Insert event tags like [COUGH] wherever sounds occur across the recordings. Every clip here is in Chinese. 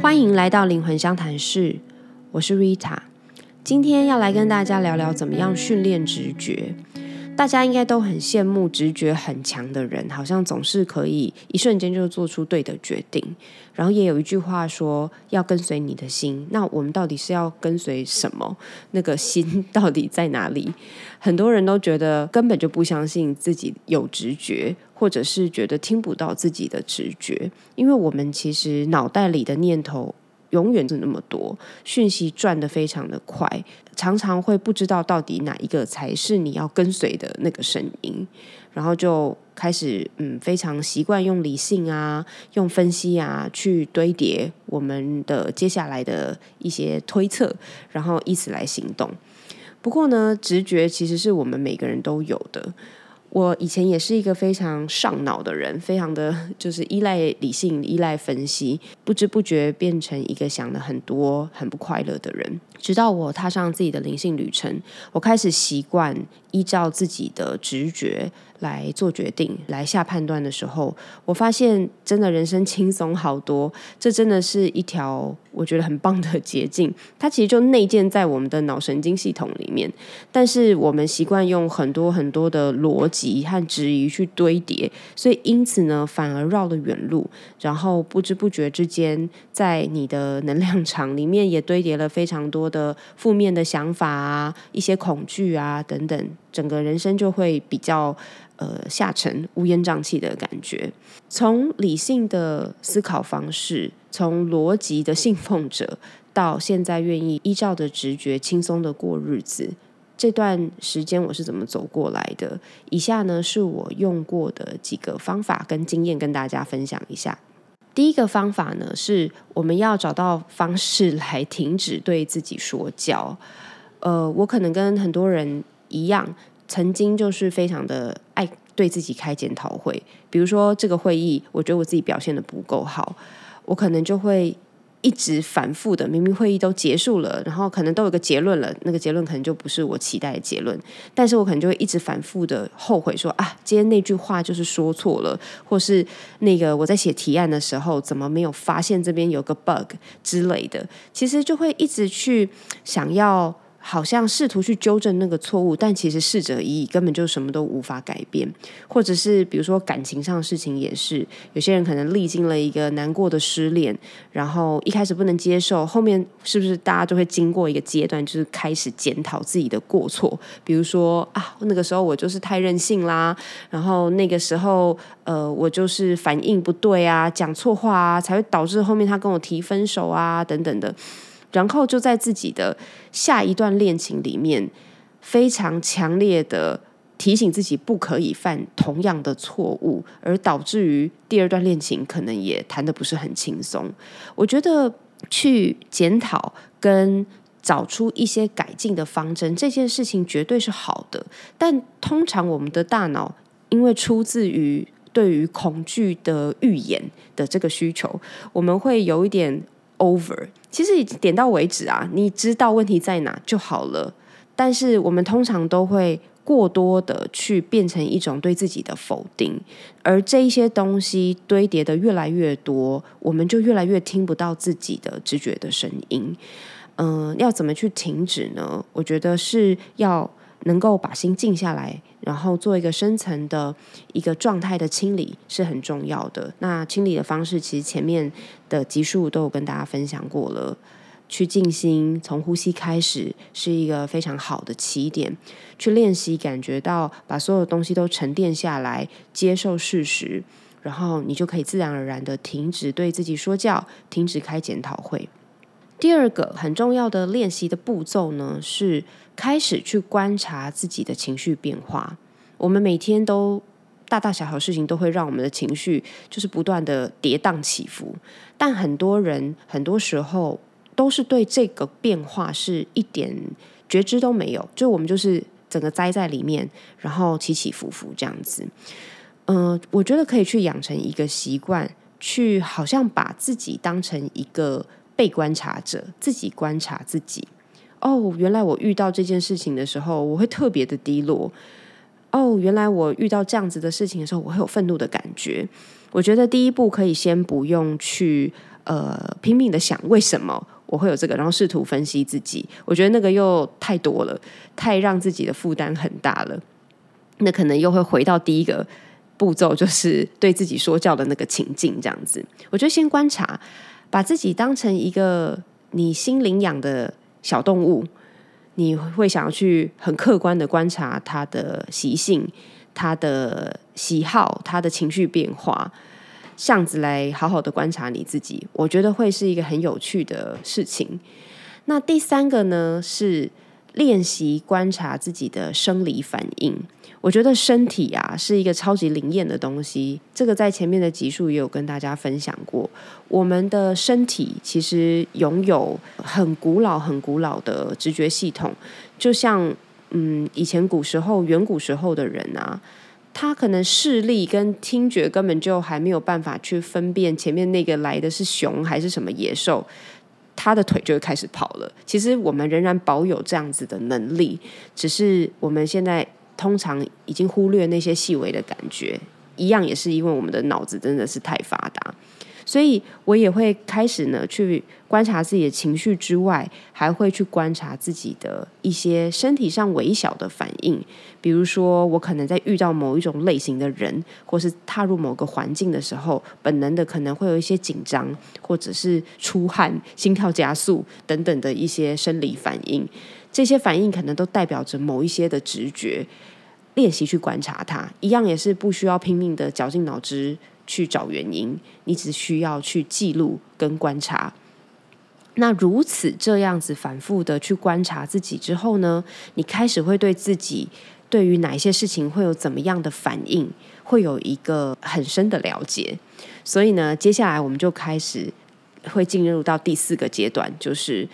欢迎来到灵魂相谈室，我是 Rita。今天要来跟大家聊聊怎么样训练直觉。大家应该都很羡慕直觉很强的人，好像总是可以一瞬间就做出对的决定。然后也有一句话说要跟随你的心，那我们到底是要跟随什么？那个心到底在哪里？很多人都觉得根本就不相信自己有直觉，或者是觉得听不到自己的直觉，因为我们其实脑袋里的念头。永远是那么多讯息转得非常的快，常常会不知道到底哪一个才是你要跟随的那个声音，然后就开始嗯非常习惯用理性啊、用分析啊去堆叠我们的接下来的一些推测，然后以此来行动。不过呢，直觉其实是我们每个人都有的。我以前也是一个非常上脑的人，非常的 [LAUGHS] 就是依赖理性、依赖分析，不知不觉变成一个想的很多、很不快乐的人。直到我踏上自己的灵性旅程，我开始习惯依照自己的直觉。来做决定、来下判断的时候，我发现真的人生轻松好多。这真的是一条我觉得很棒的捷径。它其实就内建在我们的脑神经系统里面，但是我们习惯用很多很多的逻辑和质疑去堆叠，所以因此呢，反而绕了远路。然后不知不觉之间，在你的能量场里面也堆叠了非常多的负面的想法啊、一些恐惧啊等等，整个人生就会比较。呃，下沉、乌烟瘴气的感觉。从理性的思考方式，从逻辑的信奉者，到现在愿意依照的直觉轻松的过日子，这段时间我是怎么走过来的？以下呢，是我用过的几个方法跟经验，跟大家分享一下。第一个方法呢，是我们要找到方式来停止对自己说教。呃，我可能跟很多人一样。曾经就是非常的爱对自己开检讨会，比如说这个会议，我觉得我自己表现的不够好，我可能就会一直反复的，明明会议都结束了，然后可能都有个结论了，那个结论可能就不是我期待的结论，但是我可能就会一直反复的后悔说啊，今天那句话就是说错了，或是那个我在写提案的时候怎么没有发现这边有个 bug 之类的，其实就会一直去想要。好像试图去纠正那个错误，但其实逝者已矣，根本就什么都无法改变。或者是比如说感情上的事情也是，有些人可能历经了一个难过的失恋，然后一开始不能接受，后面是不是大家都会经过一个阶段，就是开始检讨自己的过错？比如说啊，那个时候我就是太任性啦，然后那个时候呃，我就是反应不对啊，讲错话啊，才会导致后面他跟我提分手啊，等等的。然后就在自己的下一段恋情里面，非常强烈的提醒自己不可以犯同样的错误，而导致于第二段恋情可能也谈的不是很轻松。我觉得去检讨跟找出一些改进的方针，这件事情绝对是好的。但通常我们的大脑因为出自于对于恐惧的预言的这个需求，我们会有一点。Over，其实点到为止啊，你知道问题在哪就好了。但是我们通常都会过多的去变成一种对自己的否定，而这一些东西堆叠的越来越多，我们就越来越听不到自己的直觉的声音。嗯，要怎么去停止呢？我觉得是要。能够把心静下来，然后做一个深层的一个状态的清理是很重要的。那清理的方式，其实前面的集数都有跟大家分享过了。去静心，从呼吸开始，是一个非常好的起点。去练习，感觉到把所有东西都沉淀下来，接受事实，然后你就可以自然而然的停止对自己说教，停止开检讨会。第二个很重要的练习的步骤呢，是开始去观察自己的情绪变化。我们每天都大大小小事情都会让我们的情绪就是不断的跌宕起伏，但很多人很多时候都是对这个变化是一点觉知都没有，就我们就是整个栽在里面，然后起起伏伏这样子。嗯，我觉得可以去养成一个习惯，去好像把自己当成一个。被观察者自己观察自己，哦，原来我遇到这件事情的时候，我会特别的低落。哦，原来我遇到这样子的事情的时候，我会有愤怒的感觉。我觉得第一步可以先不用去。呃拼命的想为什么我会有这个，然后试图分析自己。我觉得那个又太多了，太让自己的负担很大了。那可能又会回到第一个步骤，就是对自己说教的那个情境，这样子。我觉得先观察，把自己当成一个你心领养的小动物，你会想要去很客观的观察它的习性、它的喜好、它的情绪变化，这样子来好好的观察你自己。我觉得会是一个很有趣的事情。那第三个呢，是练习观察自己的生理反应。我觉得身体啊是一个超级灵验的东西，这个在前面的集数也有跟大家分享过。我们的身体其实拥有很古老、很古老的直觉系统，就像嗯，以前古时候、远古时候的人啊，他可能视力跟听觉根本就还没有办法去分辨前面那个来的是熊还是什么野兽，他的腿就会开始跑了。其实我们仍然保有这样子的能力，只是我们现在。通常已经忽略那些细微的感觉，一样也是因为我们的脑子真的是太发达，所以我也会开始呢去观察自己的情绪之外，还会去观察自己的一些身体上微小的反应。比如说，我可能在遇到某一种类型的人，或是踏入某个环境的时候，本能的可能会有一些紧张，或者是出汗、心跳加速等等的一些生理反应。这些反应可能都代表着某一些的直觉。练习去观察它，一样也是不需要拼命的绞尽脑汁去找原因，你只需要去记录跟观察。那如此这样子反复的去观察自己之后呢，你开始会对自己对于哪一些事情会有怎么样的反应，会有一个很深的了解。所以呢，接下来我们就开始会进入到第四个阶段，就是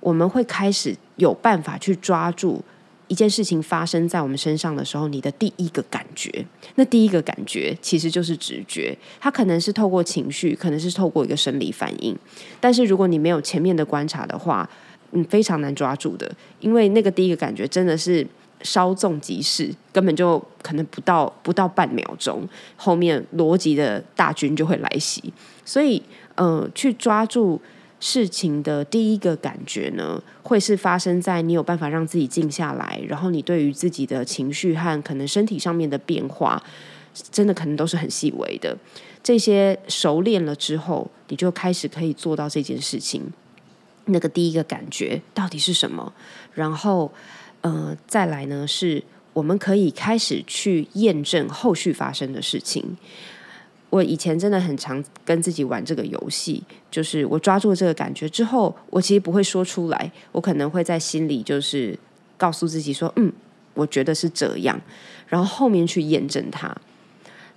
我们会开始有办法去抓住。一件事情发生在我们身上的时候，你的第一个感觉，那第一个感觉其实就是直觉，它可能是透过情绪，可能是透过一个生理反应。但是如果你没有前面的观察的话，嗯，非常难抓住的，因为那个第一个感觉真的是稍纵即逝，根本就可能不到不到半秒钟，后面逻辑的大军就会来袭。所以，呃，去抓住。事情的第一个感觉呢，会是发生在你有办法让自己静下来，然后你对于自己的情绪和可能身体上面的变化，真的可能都是很细微的。这些熟练了之后，你就开始可以做到这件事情。那个第一个感觉到底是什么？然后，呃，再来呢，是我们可以开始去验证后续发生的事情。我以前真的很常跟自己玩这个游戏，就是我抓住这个感觉之后，我其实不会说出来，我可能会在心里就是告诉自己说：“嗯，我觉得是这样。”然后后面去验证它。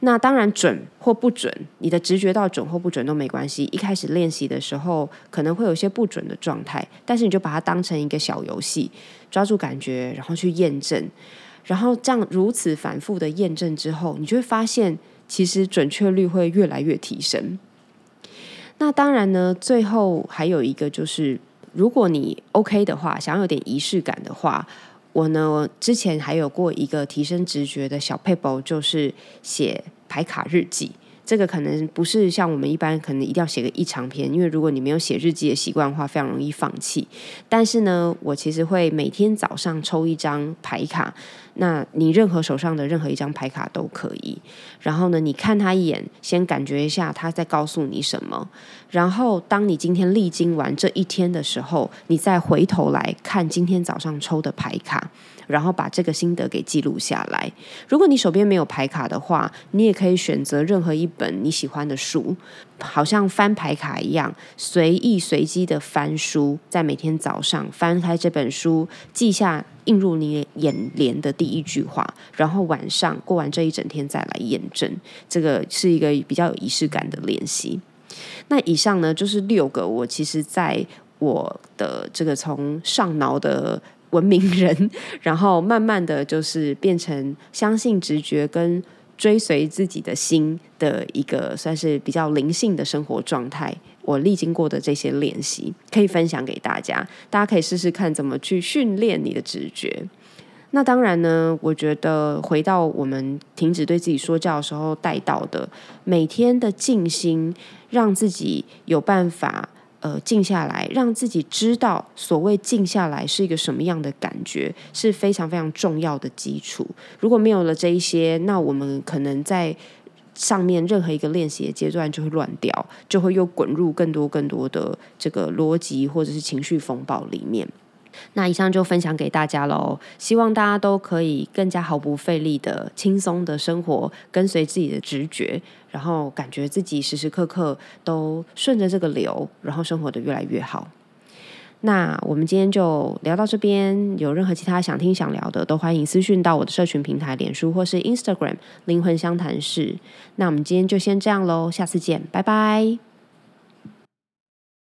那当然准或不准，你的直觉到准或不准都没关系。一开始练习的时候可能会有些不准的状态，但是你就把它当成一个小游戏，抓住感觉，然后去验证，然后这样如此反复的验证之后，你就会发现。其实准确率会越来越提升。那当然呢，最后还有一个就是，如果你 OK 的话，想要有点仪式感的话，我呢之前还有过一个提升直觉的小 paper，就是写排卡日记。这个可能不是像我们一般可能一定要写个一长篇，因为如果你没有写日记的习惯的话，非常容易放弃。但是呢，我其实会每天早上抽一张牌卡，那你任何手上的任何一张牌卡都可以。然后呢，你看他一眼，先感觉一下他在告诉你什么。然后当你今天历经完这一天的时候，你再回头来看今天早上抽的牌卡。然后把这个心得给记录下来。如果你手边没有牌卡的话，你也可以选择任何一本你喜欢的书，好像翻牌卡一样，随意随机的翻书，在每天早上翻开这本书，记下映入你眼帘的第一句话，然后晚上过完这一整天再来验证。这个是一个比较有仪式感的练习。那以上呢，就是六个我其实在我的这个从上脑的。文明人，[LAUGHS] 然后慢慢的就是变成相信直觉跟追随自己的心的一个算是比较灵性的生活状态。我历经过的这些练习，可以分享给大家，大家可以试试看怎么去训练你的直觉。那当然呢，我觉得回到我们停止对自己说教的时候带到的，每天的静心，让自己有办法呃静下来，让自己知道所谓静下来是一个什么样的感觉，是非常非常重要的基础。如果没有了这一些，那我们可能在上面任何一个练习的阶段就会乱掉，就会又滚入更多更多的这个逻辑或者是情绪风暴里面。那以上就分享给大家喽，希望大家都可以更加毫不费力的轻松的生活，跟随自己的直觉，然后感觉自己时时刻刻都顺着这个流，然后生活的越来越好。那我们今天就聊到这边，有任何其他想听想聊的，都欢迎私讯到我的社群平台脸书或是 Instagram 灵魂相谈室。那我们今天就先这样喽，下次见，拜拜。